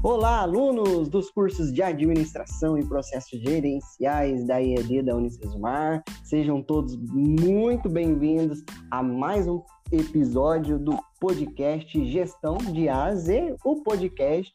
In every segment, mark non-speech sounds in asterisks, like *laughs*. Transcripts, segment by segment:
Olá, alunos dos cursos de Administração e Processos Gerenciais da EAD da Unicesumar. Sejam todos muito bem-vindos a mais um episódio do podcast Gestão de A a Z, o podcast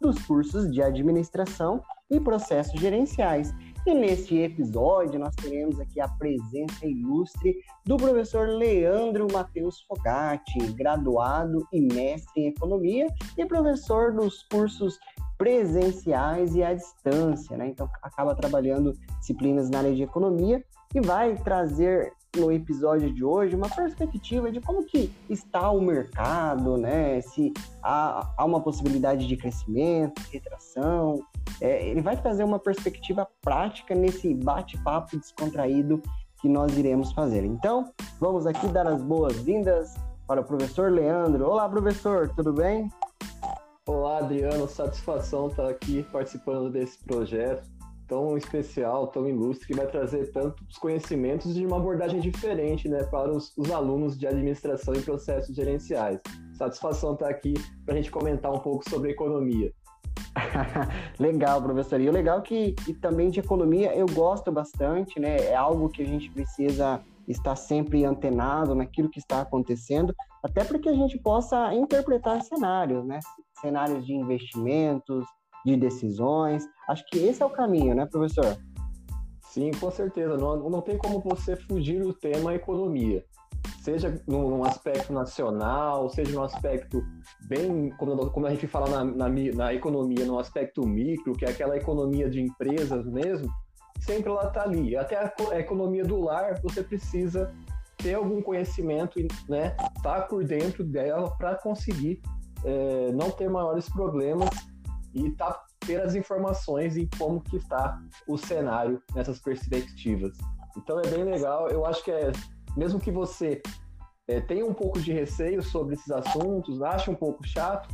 dos cursos de Administração e Processos Gerenciais. E neste episódio nós teremos aqui a presença ilustre do professor Leandro Matheus Fogatti, graduado e mestre em economia e professor dos cursos presenciais e à distância, né? Então acaba trabalhando disciplinas na área de economia e vai trazer no episódio de hoje uma perspectiva de como que está o mercado, né? Se há, há uma possibilidade de crescimento, retração. É, ele vai trazer uma perspectiva prática nesse bate-papo descontraído que nós iremos fazer. Então, vamos aqui dar as boas-vindas para o professor Leandro. Olá, professor, tudo bem? Olá, Adriano. Satisfação estar aqui participando desse projeto tão especial, tão ilustre, que vai trazer tantos conhecimentos de uma abordagem diferente né, para os, os alunos de administração e processos gerenciais. Satisfação estar aqui para a gente comentar um pouco sobre economia. *laughs* legal, professor. E o legal é que e também de economia eu gosto bastante, né? É algo que a gente precisa estar sempre antenado naquilo que está acontecendo, até para que a gente possa interpretar cenários, né? Cenários de investimentos, de decisões. Acho que esse é o caminho, né, professor? Sim, com certeza. Não, não tem como você fugir do tema economia. Seja num aspecto nacional, seja no aspecto bem, como, como a gente fala na, na, na, economia, no aspecto micro, que é aquela economia de empresas mesmo, sempre ela está ali. Até a, a, economia do lar, você precisa ter algum conhecimento, né, estar tá por dentro dela para conseguir é, não ter maiores problemas e tá, ter as informações em como que está o cenário nessas perspectivas. Então é bem legal, eu acho que é, mesmo que você é, tenha um pouco de receio sobre esses assuntos, ache um pouco chato,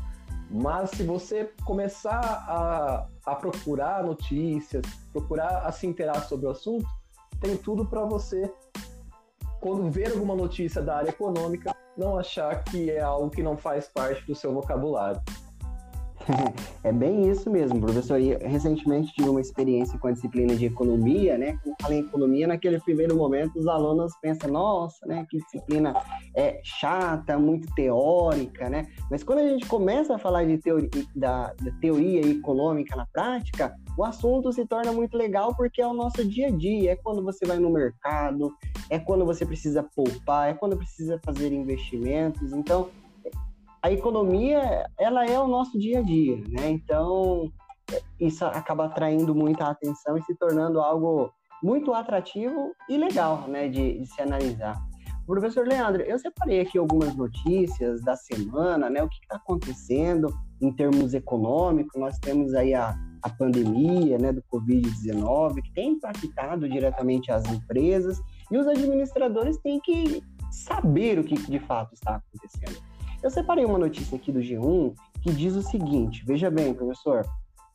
mas se você começar a, a procurar notícias, procurar a se interar sobre o assunto, tem tudo para você, quando ver alguma notícia da área econômica, não achar que é algo que não faz parte do seu vocabulário. É bem isso mesmo, professor. E recentemente tive uma experiência com a disciplina de economia, né? Quando falei em economia, naquele primeiro momento os alunos pensam, nossa, né? Que disciplina é chata, muito teórica, né? Mas quando a gente começa a falar de teoria, da, da teoria econômica na prática, o assunto se torna muito legal porque é o nosso dia a dia. É quando você vai no mercado, é quando você precisa poupar, é quando precisa fazer investimentos. Então, a economia ela é o nosso dia a dia, né? Então isso acaba atraindo muita atenção e se tornando algo muito atrativo e legal, né, de, de se analisar. Professor Leandro, eu separei aqui algumas notícias da semana, né? O que está acontecendo em termos econômicos? Nós temos aí a, a pandemia, né, do Covid-19, que tem impactado diretamente as empresas e os administradores têm que saber o que de fato está acontecendo. Eu separei uma notícia aqui do G1 que diz o seguinte: veja bem, professor.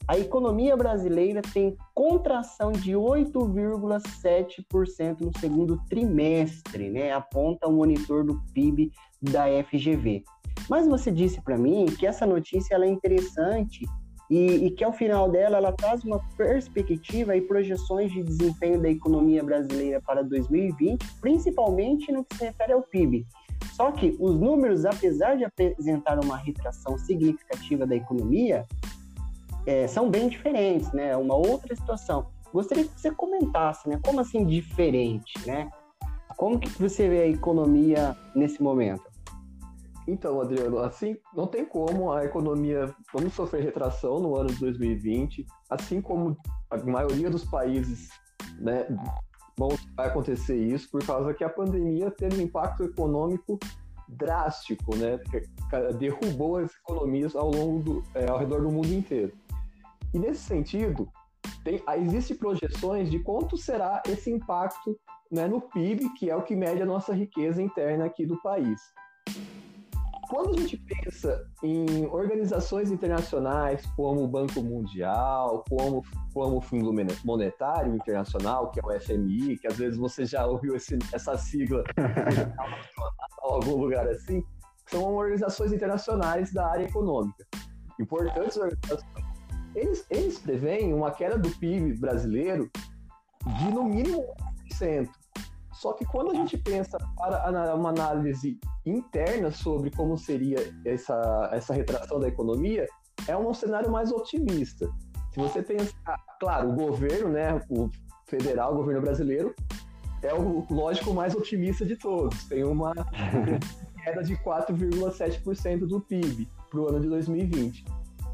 A economia brasileira tem contração de 8,7% no segundo trimestre, né? Aponta o monitor do PIB da FGV. Mas você disse para mim que essa notícia ela é interessante e, e, que ao final dela ela traz uma perspectiva e projeções de desempenho da economia brasileira para 2020, principalmente no que se refere ao PIB. Só que os números, apesar de apresentar uma retração significativa da economia, é, são bem diferentes, né? Uma outra situação. Gostaria que você comentasse, né? Como assim diferente, né? Como que você vê a economia nesse momento? Então, Adriano, assim, não tem como a economia, vamos sofrer retração no ano de 2020, assim como a maioria dos países né, Bom, vai acontecer isso por causa que a pandemia teve um impacto econômico drástico, né? Derrubou as economias ao longo do, é, ao redor do mundo inteiro. E nesse sentido, tem, existem projeções de quanto será esse impacto né, no PIB, que é o que mede a nossa riqueza interna aqui do país. Quando a gente pensa em organizações internacionais como o Banco Mundial, como, como o Fundo Monetário Internacional, que é o FMI, que às vezes você já ouviu esse, essa sigla *laughs* em algum lugar assim, são organizações internacionais da área econômica. importantes organizações, eles, eles preveem uma queda do PIB brasileiro de no mínimo 1%. Só que quando a gente pensa para uma análise interna sobre como seria essa, essa retração da economia, é um cenário mais otimista. Se você pensar, claro, o governo, né, o federal, o governo brasileiro, é o lógico mais otimista de todos. Tem uma *laughs* queda de 4,7% do PIB para o ano de 2020.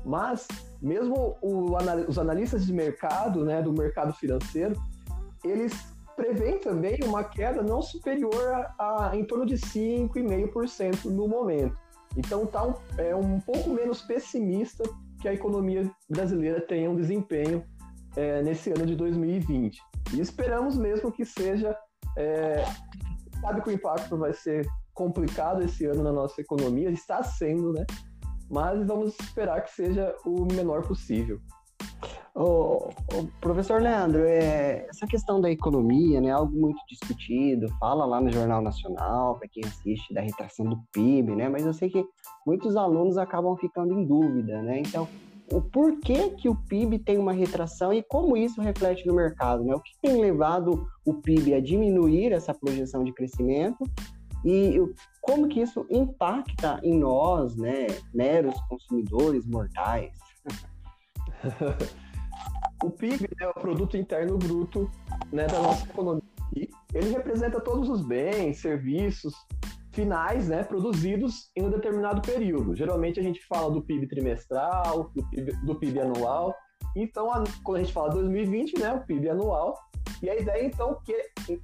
Mas, mesmo o, os analistas de mercado, né, do mercado financeiro, eles prevêem também uma queda não superior a, a em torno de 5,5% no momento. Então, está um, é um pouco menos pessimista que a economia brasileira tenha um desempenho é, nesse ano de 2020. E esperamos mesmo que seja. É, sabe que o impacto vai ser complicado esse ano na nossa economia, está sendo, né? Mas vamos esperar que seja o menor possível. O, professor Leandro, é, essa questão da economia é né, algo muito discutido, fala lá no Jornal Nacional, para quem assiste, da retração do PIB, né? Mas eu sei que muitos alunos acabam ficando em dúvida, né? Então, o porquê que o PIB tem uma retração e como isso reflete no mercado, né? O que tem levado o PIB a diminuir essa projeção de crescimento e como que isso impacta em nós, né, meros consumidores mortais? *laughs* o PIB é o produto interno bruto, né, da nossa economia. Ele representa todos os bens, serviços, finais né, produzidos em um determinado período. Geralmente a gente fala do PIB trimestral, do PIB, do PIB anual. Então, a, quando a gente fala 2020, né, o PIB anual. E a ideia, então, que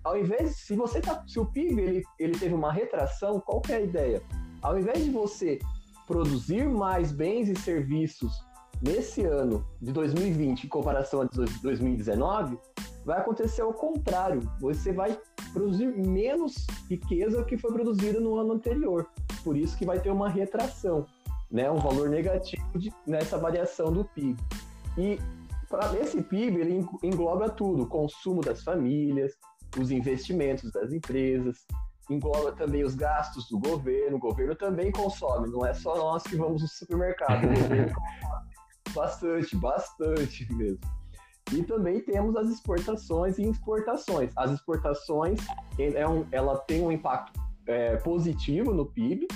ao invés, se você tá, se o PIB ele, ele teve uma retração, qual que é a ideia? Ao invés de você produzir mais bens e serviços nesse ano de 2020 em comparação a de 2019, vai acontecer o contrário. Você vai produzir menos riqueza que foi produzida no ano anterior. Por isso que vai ter uma retração, né? um valor negativo de, nessa variação do PIB. E para esse PIB ele engloba tudo: o consumo das famílias, os investimentos das empresas, engloba também os gastos do governo. O governo também consome, não é só nós que vamos no supermercado. O governo *laughs* bastante, bastante *laughs* mesmo. E também temos as exportações e exportações. As exportações, é um, ela tem um impacto é, positivo no PIB,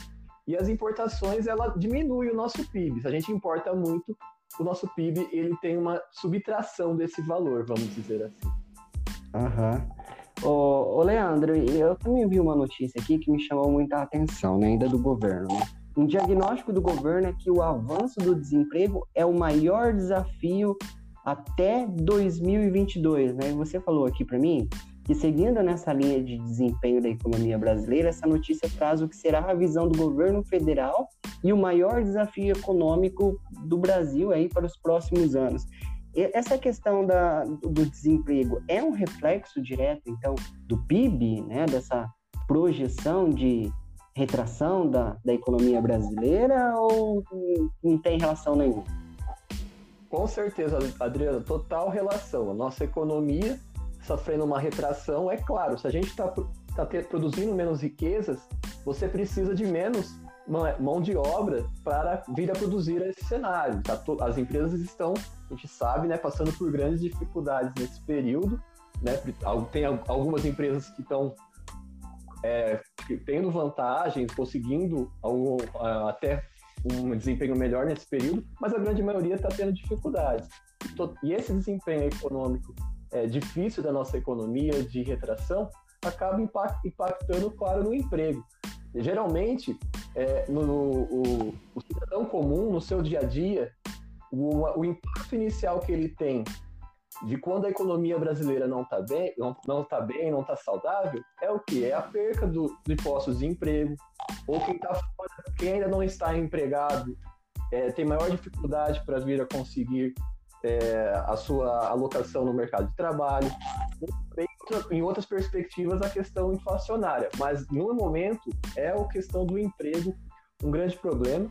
e as importações, ela diminui o nosso PIB. Se a gente importa muito, o nosso PIB ele tem uma subtração desse valor, vamos dizer assim. Aham. Uhum. Ô, ô, Leandro, eu também vi uma notícia aqui que me chamou muita atenção, né, ainda do governo, né? Um diagnóstico do governo é que o avanço do desemprego é o maior desafio até 2022, né? Você falou aqui para mim que seguindo nessa linha de desempenho da economia brasileira, essa notícia traz o que será a visão do governo federal e o maior desafio econômico do Brasil aí para os próximos anos. Essa questão da, do desemprego é um reflexo direto, então, do PIB, né? Dessa projeção de retração da, da economia brasileira ou não tem relação nenhuma? Com certeza, Adriano, total relação. A nossa economia sofrendo uma retração, é claro, se a gente está tá, tá produzindo menos riquezas, você precisa de menos mão de obra para vir a produzir esse cenário. Tá? As empresas estão, a gente sabe, né, passando por grandes dificuldades nesse período. Né? Tem algumas empresas que estão é, tendo vantagens, conseguindo algum, até um desempenho melhor nesse período, mas a grande maioria está tendo dificuldades. E esse desempenho econômico é, difícil da nossa economia, de retração, acaba impactando, claro, no emprego. Geralmente, é, no, o, o, cidadão comum, no seu dia a dia, o, o impacto inicial que ele tem de quando a economia brasileira não está bem, não, não tá bem, não está saudável, é o que? É a perca do, de postos de emprego, ou quem tá fora, quem ainda não está empregado, é, tem maior dificuldade para vir a conseguir é, a sua alocação no mercado de trabalho. Em outras perspectivas, a questão inflacionária, mas no momento é a questão do emprego um grande problema,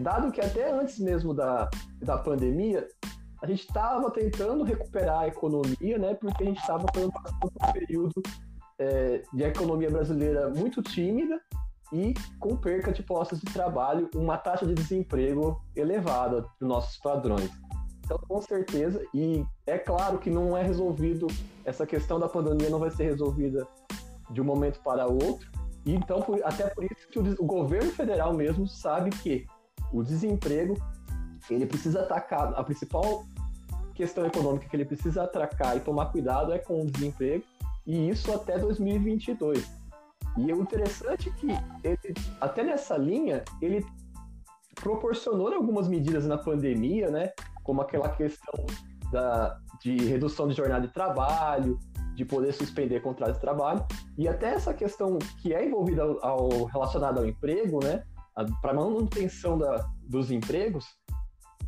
dado que até antes mesmo da, da pandemia, a gente estava tentando recuperar a economia, né, porque a gente estava passando por um período é, de economia brasileira muito tímida, e com perca de postos de trabalho, uma taxa de desemprego elevada dos nossos padrões. Então, com certeza, e é claro que não é resolvido, essa questão da pandemia não vai ser resolvida de um momento para outro, e então, até por isso que o, governo federal mesmo sabe que o desemprego, ele precisa atacar, a principal questão econômica que ele precisa atracar e tomar cuidado é com o desemprego, e isso até 2022. E o interessante é que ele, até nessa linha, ele proporcionou algumas medidas na pandemia, né? Como aquela questão da, de redução de jornada de trabalho, de poder suspender contrato de trabalho, e até essa questão que é envolvida ao, ao relacionada ao emprego, né? Para manutenção da, dos empregos,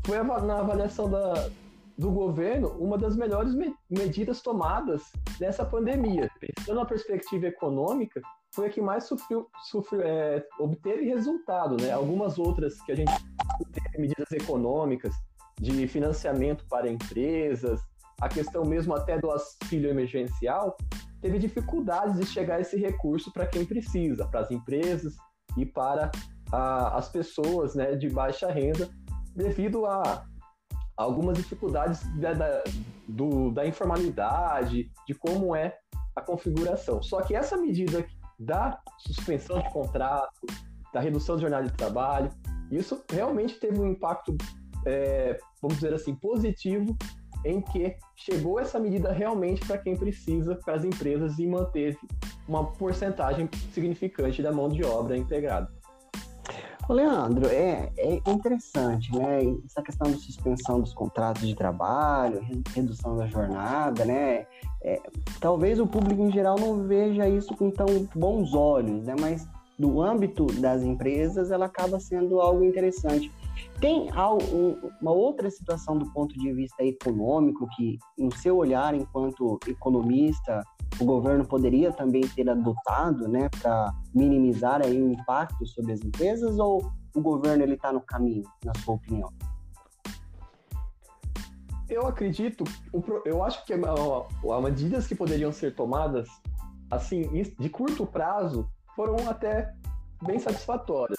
foi na avaliação da, do governo uma das melhores me medidas tomadas nessa pandemia. Pensando na perspectiva econômica, foi a que mais sofreu, sofreu é, obteve resultado, né? Algumas outras que a gente teve medidas econômicas de financiamento para empresas, a questão mesmo até do auxílio emergencial, teve dificuldades de chegar esse recurso para quem precisa, para as empresas e para a, as pessoas né, de baixa renda, devido a algumas dificuldades da, da, do, da informalidade, de como é a configuração. Só que essa medida da suspensão de contrato, da redução de jornada de trabalho. Isso realmente teve um impacto, é, vamos dizer assim, positivo em que chegou essa medida realmente para quem precisa, para as empresas, e manteve uma porcentagem significante da mão de obra integrada. Leandro, é, é interessante, né? Essa questão da suspensão dos contratos de trabalho, redução da jornada, né? É, talvez o público em geral não veja isso com tão bons olhos, né? Mas do âmbito das empresas, ela acaba sendo algo interessante. Tem uma outra situação do ponto de vista econômico que, no seu olhar enquanto economista, o governo poderia também ter adotado, né, para minimizar aí o impacto sobre as empresas ou o governo ele está no caminho, na sua opinião? Eu acredito, eu acho que as medidas que poderiam ser tomadas, assim, de curto prazo, foram até bem satisfatórias.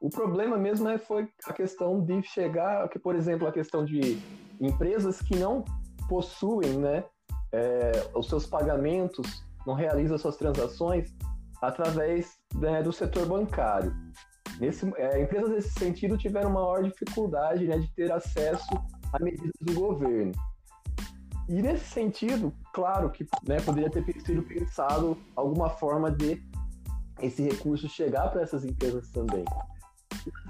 O problema mesmo é, foi a questão de chegar, que, por exemplo, a questão de empresas que não possuem né, é, os seus pagamentos, não realiza suas transações através né, do setor bancário. Nesse, é, empresas nesse sentido tiveram maior dificuldade né, de ter acesso a medidas do governo. E nesse sentido, claro que né, poderia ter sido pensado alguma forma de esse recurso chegar para essas empresas também.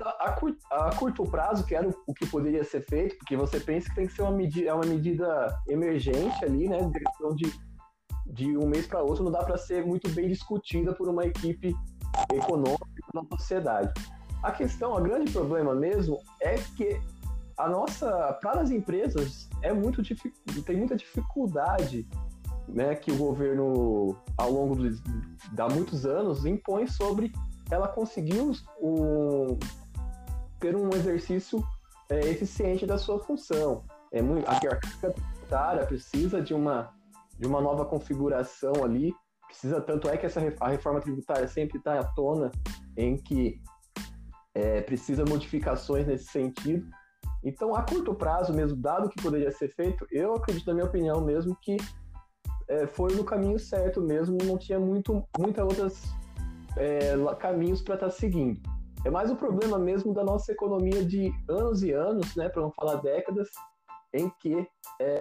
A, a, curto, prazo, que era o, o, que poderia ser feito, porque você pensa que tem que ser uma medida, é uma medida emergente ali, né? De questão de, de um mês para outro, não dá para ser muito bem discutida por uma equipe econômica da sociedade. A questão, o grande problema mesmo é que a nossa, para as empresas, é muito tem muita dificuldade né, que o governo, ao longo de, de muitos anos, impõe sobre ela conseguir um, ter um exercício é, eficiente da sua função. É muito, a carga tributária precisa de uma, de uma nova configuração ali, precisa tanto é que essa a reforma tributária sempre está à tona em que é, precisa modificações nesse sentido. Então, a curto prazo mesmo, dado que poderia ser feito, eu acredito, na minha opinião mesmo, que é, foi no caminho certo mesmo, não tinha muito, muitas outras é, caminhos para estar tá seguindo. É mais o problema mesmo da nossa economia de anos e anos, né, para não falar décadas, em que é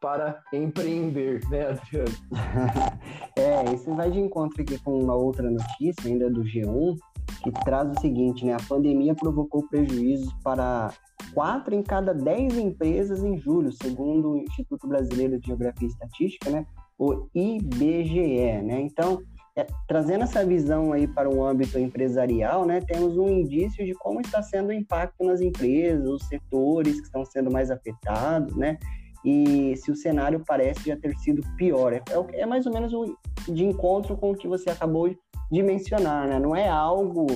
para empreender, né, Adriano? *laughs* é, isso vai de encontro aqui com uma outra notícia ainda do G1, que traz o seguinte, né, a pandemia provocou prejuízos para quatro em cada dez empresas em julho, segundo o Instituto Brasileiro de Geografia e Estatística, né, o IBGE, né? Então, é, trazendo essa visão aí para o âmbito empresarial, né, temos um indício de como está sendo o impacto nas empresas, os setores que estão sendo mais afetados, né, e se o cenário parece já ter sido pior. É, é, é mais ou menos o, de encontro com o que você acabou de mencionar, né, não é algo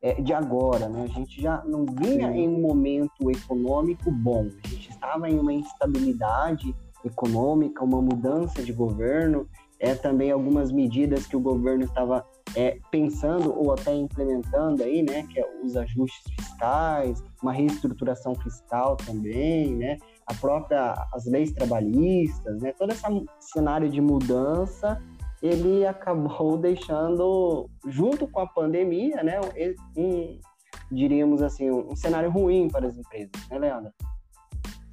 é, de agora, né, a gente já não vinha em um momento econômico bom, a gente estava em uma instabilidade econômica, uma mudança de governo, é também algumas medidas que o governo estava é, pensando ou até implementando aí, né, que é os ajustes fiscais, uma reestruturação fiscal também, né, a própria as leis trabalhistas, né, todo esse cenário de mudança ele acabou *laughs* deixando junto com a pandemia, né, um, diríamos assim, um cenário ruim para as empresas, né, Leandro?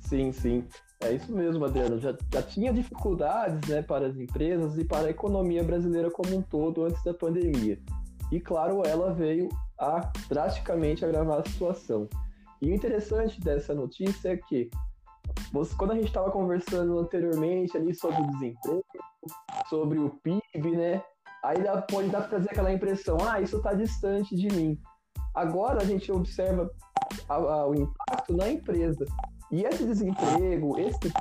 Sim, sim. É isso mesmo, Adriano. Já, já tinha dificuldades né, para as empresas e para a economia brasileira como um todo antes da pandemia. E, claro, ela veio a drasticamente agravar a situação. E o interessante dessa notícia é que, quando a gente estava conversando anteriormente ali sobre o desemprego, sobre o PIB, né? Aí dá, pode dar para trazer aquela impressão, ah, isso está distante de mim. Agora a gente observa a, a, o impacto na empresa. E esse desemprego, esse,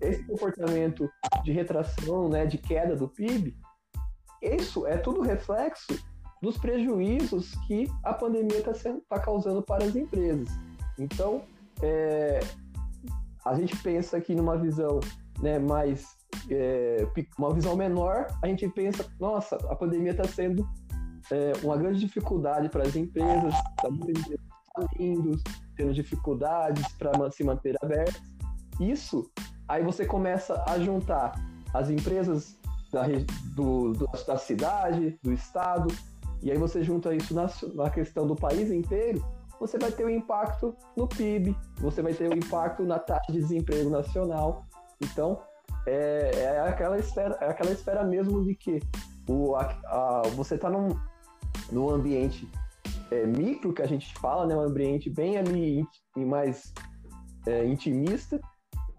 esse comportamento de retração, né, de queda do PIB, isso é tudo reflexo dos prejuízos que a pandemia está tá causando para as empresas. Então, é, a gente pensa aqui numa visão né, mais é, uma visão menor, a gente pensa, nossa, a pandemia está sendo é, uma grande dificuldade para as empresas, está falindo, tendo dificuldades para se manter abertas. Isso, aí você começa a juntar as empresas da, do, da cidade, do estado, e aí você junta isso na, na questão do país inteiro, você vai ter um impacto no PIB, você vai ter um impacto na taxa de desemprego nacional. Então, é, é aquela esfera, é aquela esfera mesmo de que o, a, a, você está num, num ambiente é, micro que a gente fala, né, um ambiente bem ali mais é, intimista,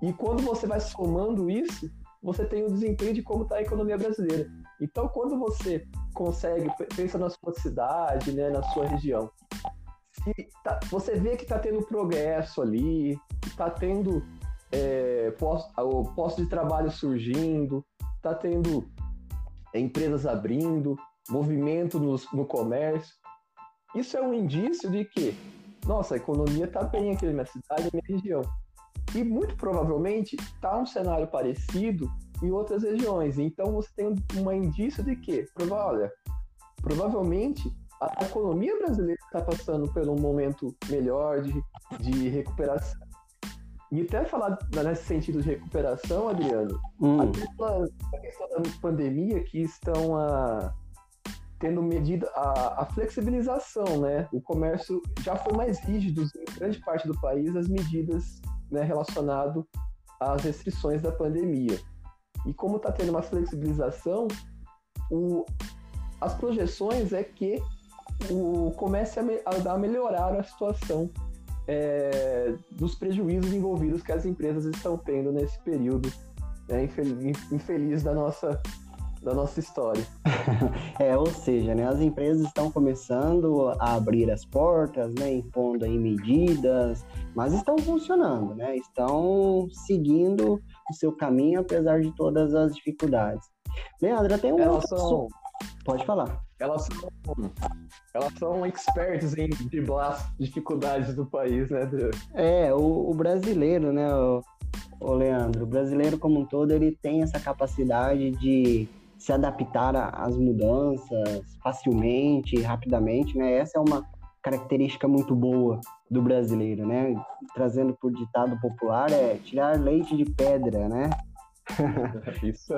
e quando você vai somando isso, você tem o desempenho de como está a economia brasileira. Então, quando você consegue, pensa na sua cidade, né, na sua região, tá, você vê que está tendo progresso ali, está tendo é, posto, o posto de trabalho surgindo, está tendo empresas abrindo, movimento no comércio. Isso é um indício de que, nossa, a economia está bem aqui na minha cidade, na minha região. E muito provavelmente está um cenário parecido em outras regiões. Então você tem um indício de que, olha, provavelmente a economia brasileira está passando por um momento melhor de, de recuperação. E até falar nesse sentido de recuperação, Adriano, hum. a, questão da pandemia que estão a, tendo medida a, a, flexibilização, né? O comércio já foi mais rígido em grande parte do país as medidas né, relacionado às restrições da pandemia. E como está tendo uma flexibilização, o, as projeções é que o comece a, me, a, a melhorar a situação é, dos prejuízos envolvidos que as empresas estão tendo nesse período né, infeliz, infeliz da nossa da nossa história. *laughs* é, ou seja, né, as empresas estão começando a abrir as portas, né, impondo aí medidas, mas estão funcionando, né, estão seguindo o seu caminho apesar de todas as dificuldades. Leandro, tem um elas são... Pode falar. Elas são, elas são expertos em driblar as dificuldades do país, né? É, o, o brasileiro, né, o, o Leandro, o brasileiro como um todo, ele tem essa capacidade de se adaptar às mudanças facilmente, rapidamente, né? Essa é uma característica muito boa do brasileiro, né? Trazendo por ditado popular é tirar leite de pedra, né? *laughs* isso.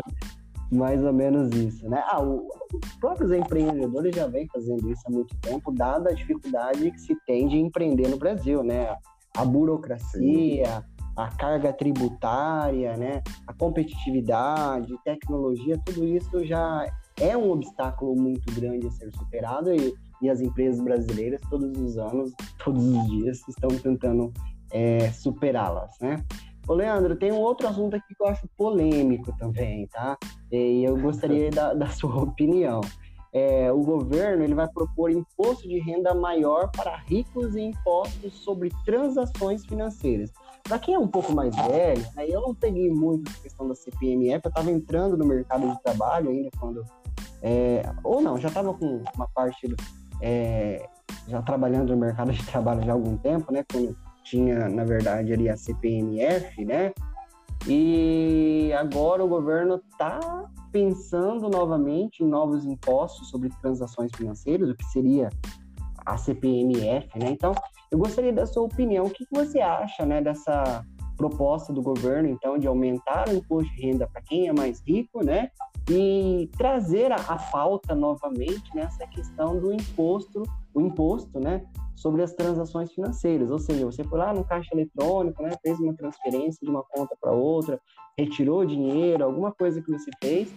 Mais ou menos isso, né? Ah, o, os próprios empreendedores já vêm fazendo isso há muito tempo, dada a dificuldade que se tem de empreender no Brasil, né? A burocracia, Sim a carga tributária, né, a competitividade, tecnologia, tudo isso já é um obstáculo muito grande a ser superado e, e as empresas brasileiras todos os anos, todos os dias estão tentando é, superá-las, né? Ô, Leandro, tem um outro assunto aqui que eu acho polêmico também, tá? E eu gostaria da, da sua *laughs* opinião. É, o governo ele vai propor imposto de renda maior para ricos e impostos sobre transações financeiras. Para quem é um pouco mais velho, né, eu não peguei muito a questão da CPMF, eu estava entrando no mercado de trabalho ainda quando. É, ou não, já estava com uma parte. É, já trabalhando no mercado de trabalho já há algum tempo, né? Quando tinha, na verdade, ali a CPMF, né? E agora o governo está pensando novamente em novos impostos sobre transações financeiras, o que seria a CPMF, né? Então, eu gostaria da sua opinião. O que você acha, né, dessa proposta do governo, então, de aumentar o imposto de renda para quem é mais rico, né? E trazer a, a pauta novamente nessa questão do imposto, o imposto, né? Sobre as transações financeiras. Ou seja, você foi lá no caixa eletrônico, né? Fez uma transferência de uma conta para outra, retirou dinheiro, alguma coisa que você fez.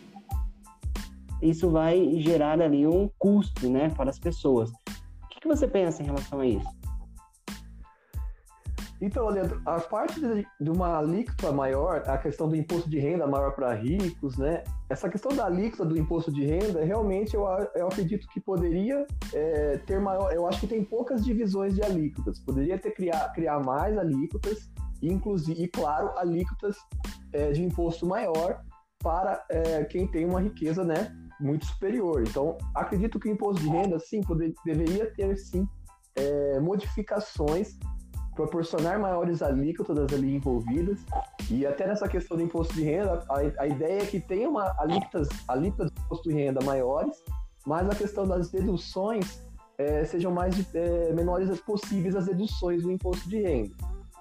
Isso vai gerar ali um custo, né? Para as pessoas. O que, que você pensa em relação a isso? Então, Leandro, a parte de, de, uma alíquota maior, a questão do imposto de renda maior para ricos, né? Essa questão da alíquota do imposto de renda, realmente eu, eu acredito que poderia é, ter maior. Eu acho que tem poucas divisões de alíquotas. Poderia ter criar, criar mais alíquotas, inclusive, e claro, alíquotas é, de imposto maior para é, quem tem uma riqueza, né? Muito superior. Então, acredito que o imposto de renda, sim, poder, deveria ter sim é, modificações proporcionar maiores alíquotas ali envolvidas. E até nessa questão do imposto de renda, a, a ideia é que tenha uma alíquotas, alíquotas de imposto de renda maiores, mas a questão das deduções é, sejam mais é, menores possíveis as deduções do imposto de renda.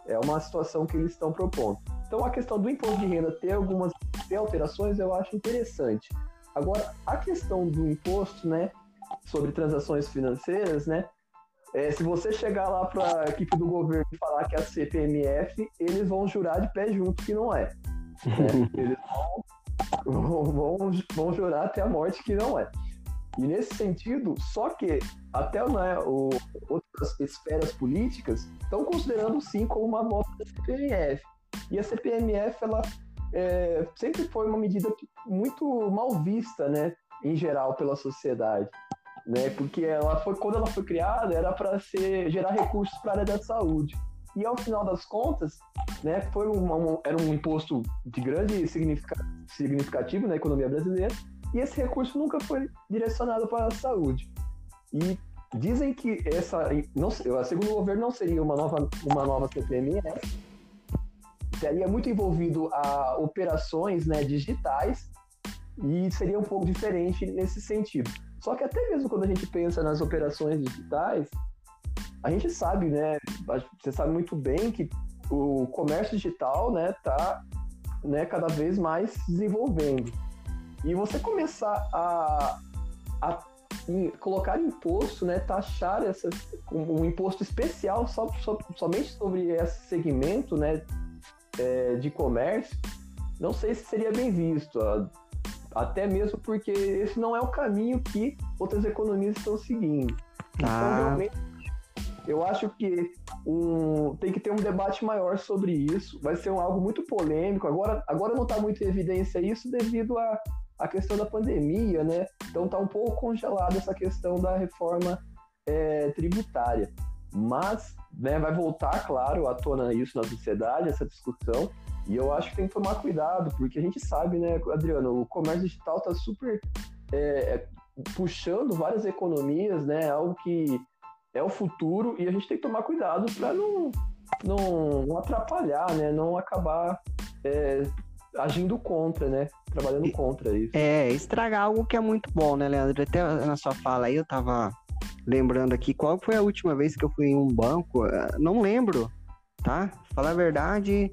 É uma situação que eles estão propondo. Então a questão do imposto de renda ter algumas ter alterações eu acho interessante. Agora a questão do imposto, né, sobre transações financeiras, né, é, se você chegar lá para a equipe do governo e falar que é a CPMF, eles vão jurar de pé junto que não é. Né? *laughs* Eles vão, vão, vão, jurar até a morte que não é. E nesse sentido, só que até né, o, outras esferas políticas estão considerando sim como uma volta da CPMF. E a CPMF ela é, sempre foi uma medida muito mal vista, né, em geral pela sociedade né? Porque ela foi quando ela foi criada era para ser gerar recursos para a área da saúde. E ao final das contas, né, foi um, era um imposto de grande significativo na economia brasileira e esse recurso nunca foi direcionado para a saúde. E dizem que essa, não, segundo o governo, não seria uma nova, uma nova CPMI, né? Seria muito envolvido a operações né, digitais e seria um pouco diferente nesse sentido. Só que até mesmo quando a gente pensa nas operações digitais, a gente sabe, né? Você sabe muito bem que o comércio digital, né, tá, né, cada vez mais se desenvolvendo. E você começar a, a em, colocar imposto, né, taxar essa, um, um imposto especial só, só, somente sobre esse segmento, né, é, de comércio, não sei se seria bem visto. Até mesmo porque esse não é o caminho que outras economias estão seguindo. Então, ah. realmente, eu acho que um, tem que ter um debate maior sobre isso. Vai ser um, algo muito polêmico. Agora, agora não está muito em evidência isso devido à a, a, questão da pandemia, né? Então está um pouco congelada essa questão da reforma é, tributária. Mas né, vai voltar, claro, à tona isso na sociedade, essa discussão. E eu acho que tem que tomar cuidado, porque a gente sabe, né, Adriano, o comércio digital está super é, é, puxando várias economias, né? Algo que é o futuro e a gente tem que tomar cuidado para não, não, não, atrapalhar, né? Não acabar é, agindo contra, né? Trabalhando contra isso. É, estragar algo que é muito bom, né, Leandro? Até na sua fala aí eu tava lembrando aqui qual foi a última vez que eu fui em um banco. Não lembro, tá? Falar a verdade,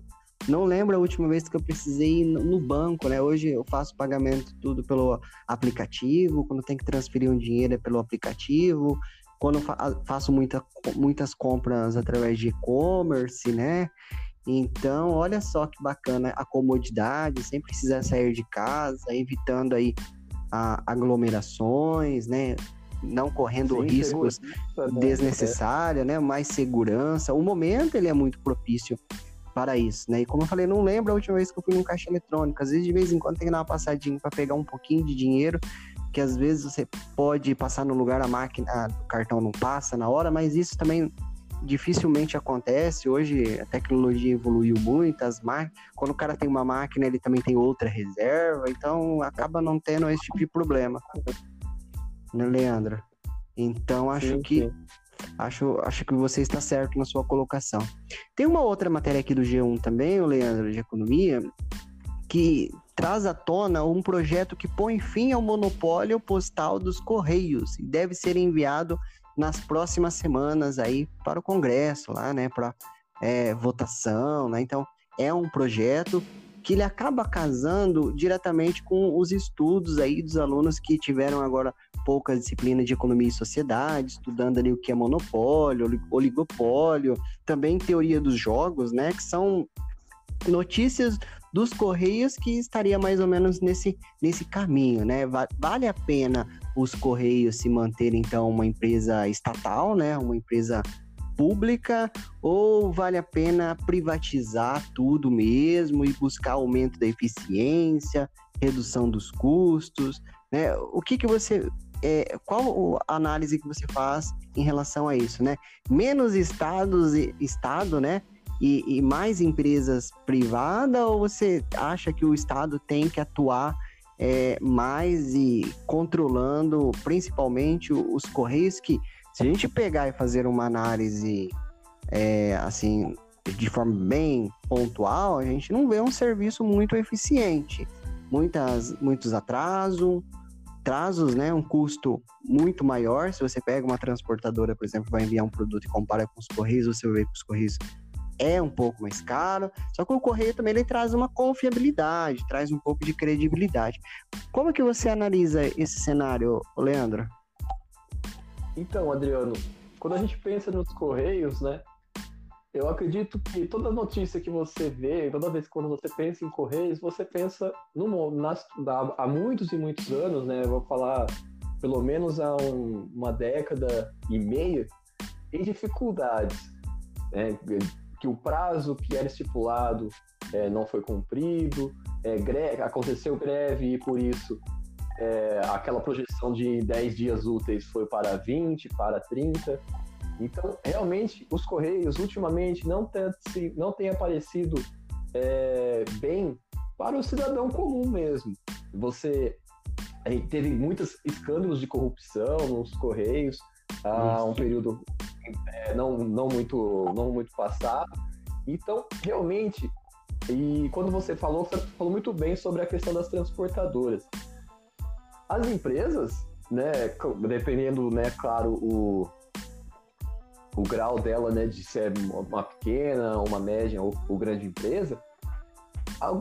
não lembro a última vez que eu precisei ir no banco, né? Hoje eu faço pagamento tudo pelo aplicativo, quando tem que transferir um dinheiro é pelo aplicativo, quando faço muita, muitas compras através de e-commerce, né? Então, olha só que bacana a comodidade, sem precisar sair de casa, evitando aí a, aglomerações, né? Não correndo Sim, riscos desnecessários, né? Mais segurança. O momento ele é muito propício para isso, né? E como eu falei, não lembro a última vez que eu fui num caixa eletrônico. Às vezes, de vez em quando, tem que dar uma passadinha para pegar um pouquinho de dinheiro, que às vezes você pode passar no lugar, a máquina, o cartão não passa na hora, mas isso também dificilmente acontece. Hoje a tecnologia evoluiu muito, as máquinas, quando o cara tem uma máquina, ele também tem outra reserva, então acaba não tendo esse tipo de problema. Né, Leandro? Então acho sim, que sim Acho, acho que você está certo na sua colocação. Tem uma outra matéria aqui do G1 também, o Leandro, de economia, que traz à tona um projeto que põe fim ao monopólio postal dos Correios e deve ser enviado nas próximas semanas aí para o Congresso, lá, né, para é, votação, né? Então, é um projeto que ele acaba casando diretamente com os estudos aí dos alunos que tiveram agora pouca disciplina de economia e sociedade, estudando ali o que é monopólio, oligopólio, também teoria dos jogos, né, que são notícias dos Correios que estaria mais ou menos nesse, nesse caminho, né? Vale a pena os Correios se manterem, então, uma empresa estatal, né? Uma empresa pública ou vale a pena privatizar tudo mesmo e buscar aumento da eficiência, redução dos custos, né? O que que você é, qual a análise que você faz em relação a isso, né? Menos estados, estado, né? e, e mais empresas privadas ou você acha que o Estado tem que atuar é, mais e controlando principalmente os Correios que, se a gente pegar e fazer uma análise é, assim de forma bem pontual, a gente não vê um serviço muito eficiente. Muitas, muitos atrasos, atrasos, né? Um custo muito maior. Se você pega uma transportadora, por exemplo, vai enviar um produto e compara com os Correios, você vê que os Correios é um pouco mais caro, só que o correio também ele traz uma confiabilidade, traz um pouco de credibilidade. Como que você analisa esse cenário, Leandro? Então, Adriano, quando a gente pensa nos correios, né, eu acredito que toda notícia que você vê, toda vez que quando você pensa em correios, você pensa no, nas, há muitos e muitos anos, né, vou falar pelo menos há um, uma década e meia, em dificuldades. Né, que o prazo que era estipulado é, não foi cumprido, é, greve, aconteceu greve e por isso é, aquela projeção de 10 dias úteis foi para 20, para 30. Então, realmente, os Correios ultimamente não têm não tem aparecido é, bem para o cidadão comum mesmo. Você teve muitos escândalos de corrupção nos Correios há um período é, não, não, muito, não muito passado. Então, realmente, e quando você falou, você falou muito bem sobre a questão das transportadoras. As empresas, né, dependendo, né, claro, o, o grau dela, né, de ser uma pequena, uma média ou, ou grande empresa,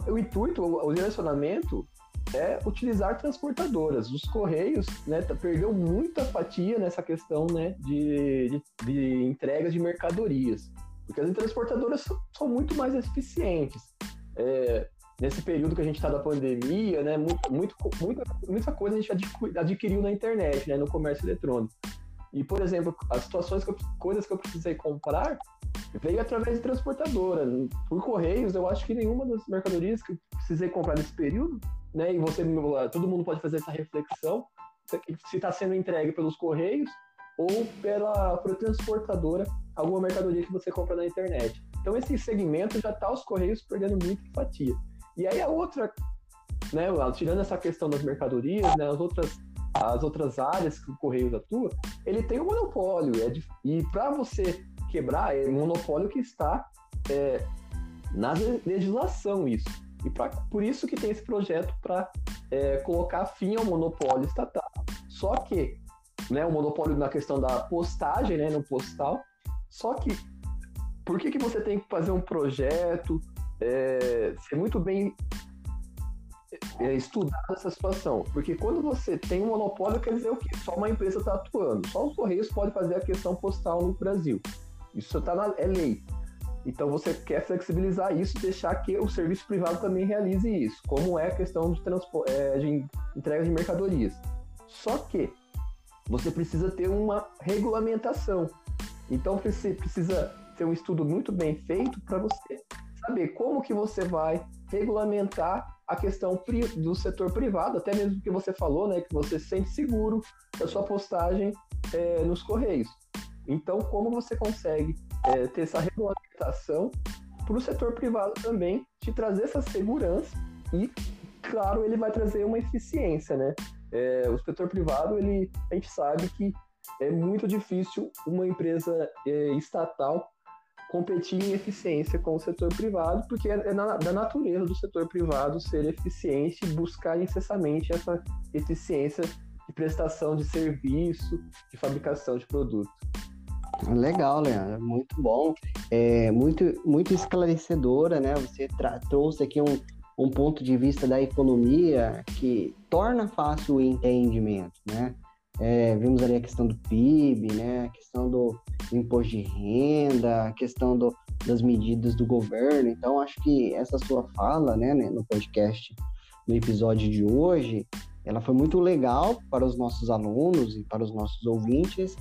o intuito, o direcionamento é utilizar transportadoras. Os Correios né, tá, perdeu muita fatia nessa questão né, de, de, de entrega de mercadorias, porque as transportadoras são, muito mais eficientes. É, nesse período que a gente está da pandemia, né, muito, muita, muita coisa a gente adquiriu na internet, né, no comércio eletrônico. E, por exemplo, as situações, que eu, coisas que eu precisei comprar, veio através de transportadora. Por correios, eu acho que nenhuma das mercadorias que eu precisei comprar nesse período né? E você, todo mundo pode fazer essa reflexão se está sendo entregue pelos correios ou pela, pela transportadora alguma mercadoria que você compra na internet. Então esse segmento já está os correios perdendo muita fatia. E aí a outra, né, tirando essa questão das mercadorias, né, as outras as outras áreas que o correios atua, ele tem um monopólio é e para você quebrar é um monopólio que está é, na legislação isso. E pra, por isso que tem esse projeto para é, colocar fim ao monopólio estatal. Só que, né, o monopólio na questão da postagem, né, no postal, só que por que, que você tem que fazer um projeto, é, ser muito bem é, estudado essa situação? Porque quando você tem um monopólio, quer dizer o quê? Só uma empresa está atuando. Só os Correios podem fazer a questão postal no Brasil. Isso tá na, é lei. Então você quer flexibilizar isso e deixar que o serviço privado também realize isso, como é a questão de, é, de entrega de mercadorias. Só que você precisa ter uma regulamentação. Então você precisa ter um estudo muito bem feito para você saber como que você vai regulamentar a questão do setor privado, até mesmo que você falou, né, que você se sente seguro da sua postagem é, nos correios. Então, como você consegue é, ter essa regulamentação para o setor privado também, te trazer essa segurança e, claro, ele vai trazer uma eficiência, né? É, o setor privado, ele, a gente sabe que é muito difícil uma empresa estatal competir em eficiência com o setor privado, porque é, é na, da natureza do setor privado ser eficiente e buscar incessantemente essa eficiência de prestação de serviço, de fabricação de produto. Legal, Leandro, muito bom, é muito, muito esclarecedora, né? Você trouxe aqui um, um ponto de vista da economia que torna fácil o entendimento, né? É, vimos ali a questão do PIB, né? A questão do, imposto de renda, a questão do, das medidas do governo. Então, acho que essa sua fala, né, no podcast, no episódio de hoje, ela foi muito legal para os nossos alunos e para os nossos ouvintes,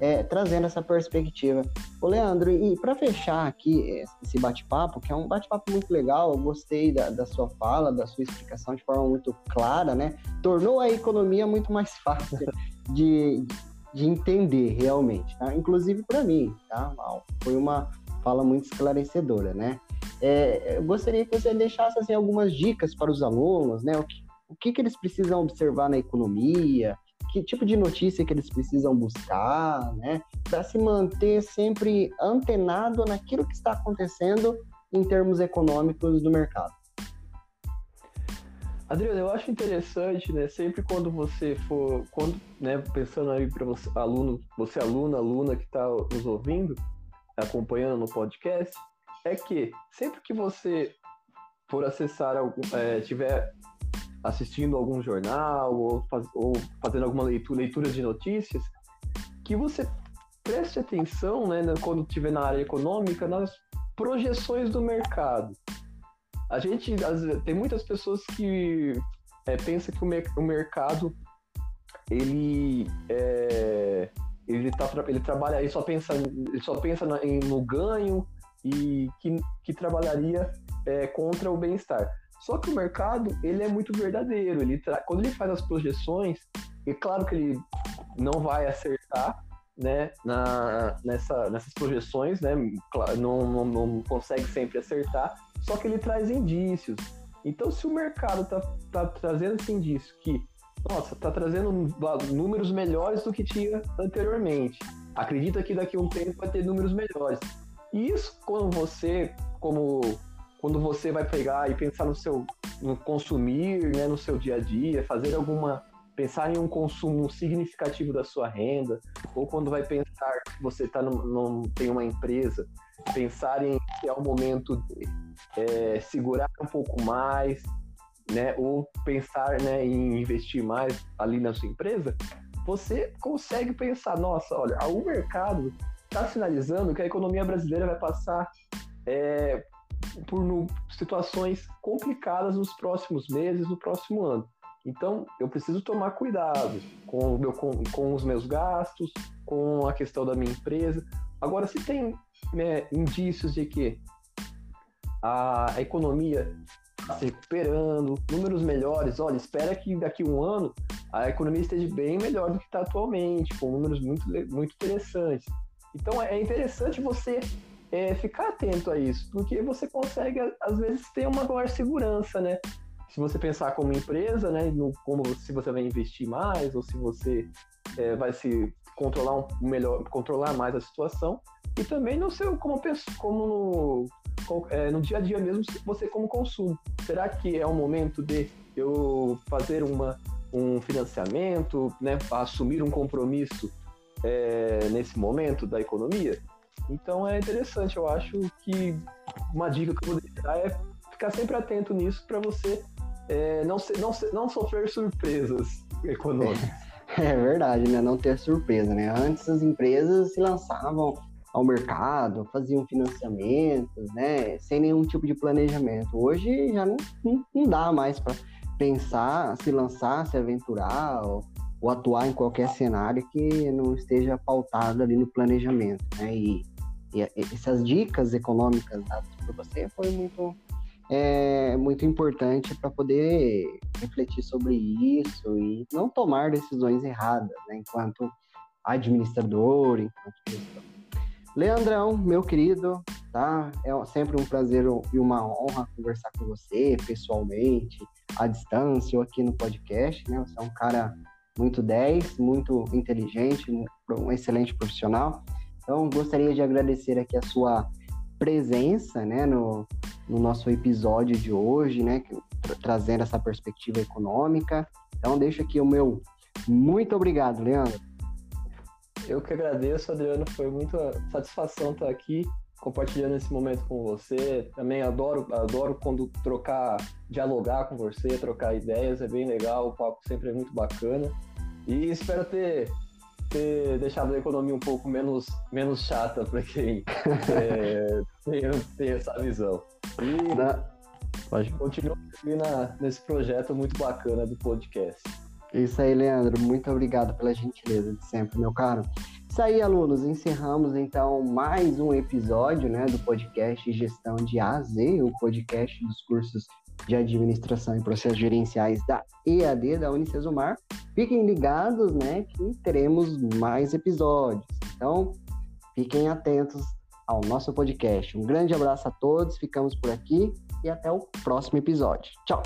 é, trazendo essa perspectiva. Ô Leandro, e para fechar aqui esse bate-papo, que é um bate-papo muito legal, eu gostei da, da, sua fala, da sua explicação de forma muito clara, né? Tornou a economia muito mais *laughs* fácil de, de entender realmente, tá? Inclusive para mim, tá? Foi uma fala muito esclarecedora, né? É, eu gostaria que você deixasse assim, algumas dicas para os alunos, né? O que, o que, que eles precisam observar na economia, que tipo de notícia que eles precisam buscar, né? Para se manter sempre antenado naquilo que está acontecendo em termos econômicos do mercado. Adriano, eu acho interessante, né? Sempre quando você for, quando, né, pensando aí para você, aluno, você aluno, aluna que está nos ouvindo, acompanhando no podcast, é que sempre que você for acessar algum, é, tiver assistindo algum jornal ou, faz, ou fazendo alguma leitura, leitura de notícias, que você preste atenção, né, quando estiver na área econômica, nas projeções do mercado. A gente tem muitas pessoas que é, pensam que o, mer o mercado ele é, ele, tá, ele trabalha ele só pensa ele só pensa no ganho e que, que trabalharia é, contra o bem-estar. Só que o mercado, ele é muito verdadeiro. Ele quando ele faz as projeções, é claro que ele não vai acertar, né, na, nessa, nessas projeções, né, não, não, não consegue sempre acertar, só que ele traz indícios. Então, se o mercado está tá trazendo esse indício que, nossa, está trazendo números melhores do que tinha anteriormente, acredita que daqui a um tempo vai ter números melhores. E isso, quando você, como quando você vai pegar e pensar no seu no consumir, né, no seu dia a dia, fazer alguma pensar em um consumo significativo da sua renda, ou quando vai pensar que você tá num, tem uma empresa, pensar em que é o momento de é, segurar um pouco mais, né, ou pensar né, em investir mais ali na sua empresa, você consegue pensar, nossa, olha, o mercado está sinalizando que a economia brasileira vai passar é, por no, situações complicadas nos próximos meses, no próximo ano. Então, eu preciso tomar cuidado com, meu, com, com os meus gastos, com a questão da minha empresa. Agora, se tem né, indícios de que a, economia está se recuperando, números melhores, olha, espera que daqui a um ano a economia esteja bem melhor do que está atualmente, com números muito, muito interessantes. Então, é interessante você é, ficar atento a isso, porque você consegue, às vezes, ter uma maior segurança, né? Se você pensar como empresa, né, no, como se você vai investir mais ou se você é, vai se controlar um, melhor, controlar mais a situação e também no seu como como é, no dia a dia mesmo você como consumo. Será que é o momento de eu fazer uma um financiamento, né, assumir um compromisso é, nesse momento da economia? Então é interessante, eu acho que uma dica que eu vou deixar é ficar sempre atento nisso para você é, não, ser, não, ser, não sofrer surpresas econômicas. *laughs* É verdade, né? Não ter surpresa, né? Antes as empresas se lançavam ao mercado, faziam financiamentos, né? Sem nenhum tipo de planejamento. Hoje já não, não, não dá mais para pensar, se lançar, se aventurar ou, ou, atuar em qualquer cenário que não esteja pautado ali no planejamento, né? E e essas dicas econômicas dadas por você foi muito, é, muito importante para poder refletir sobre isso e não tomar decisões erradas, né, enquanto administrador, enquanto. Leandrão, meu querido, tá? É sempre um prazer e uma honra conversar com você pessoalmente, à distância ou aqui no podcast, né? Você é um cara muito 10, muito inteligente, um excelente profissional. Então, gostaria de agradecer aqui a sua presença, né, no, no nosso episódio de hoje, né, tra trazendo essa perspectiva econômica. Então, deixo aqui o meu muito obrigado, Leandro. Eu que agradeço, Adriano. Foi muita satisfação estar aqui compartilhando esse momento com você. Também adoro, adoro quando trocar, dialogar com você, trocar ideias, é bem legal. O papo sempre é muito bacana. E espero ter, ter deixado a economia um pouco menos, menos chata para quem *laughs* é, tem, tem, essa visão. E na... continua na, nesse projeto muito bacana do podcast. Isso aí, Leandro. Muito obrigado pela gentileza de sempre, meu caro. Isso aí, alunos. Encerramos então mais um episódio né, do podcast Gestão de A a Z, o podcast dos cursos de Administração e Processos Gerenciais da EAD da Unicesumar. Fiquem ligados, né, que teremos mais episódios. Então, fiquem atentos ao nosso podcast. Um grande abraço a todos, ficamos por aqui e até o próximo episódio. Tchau!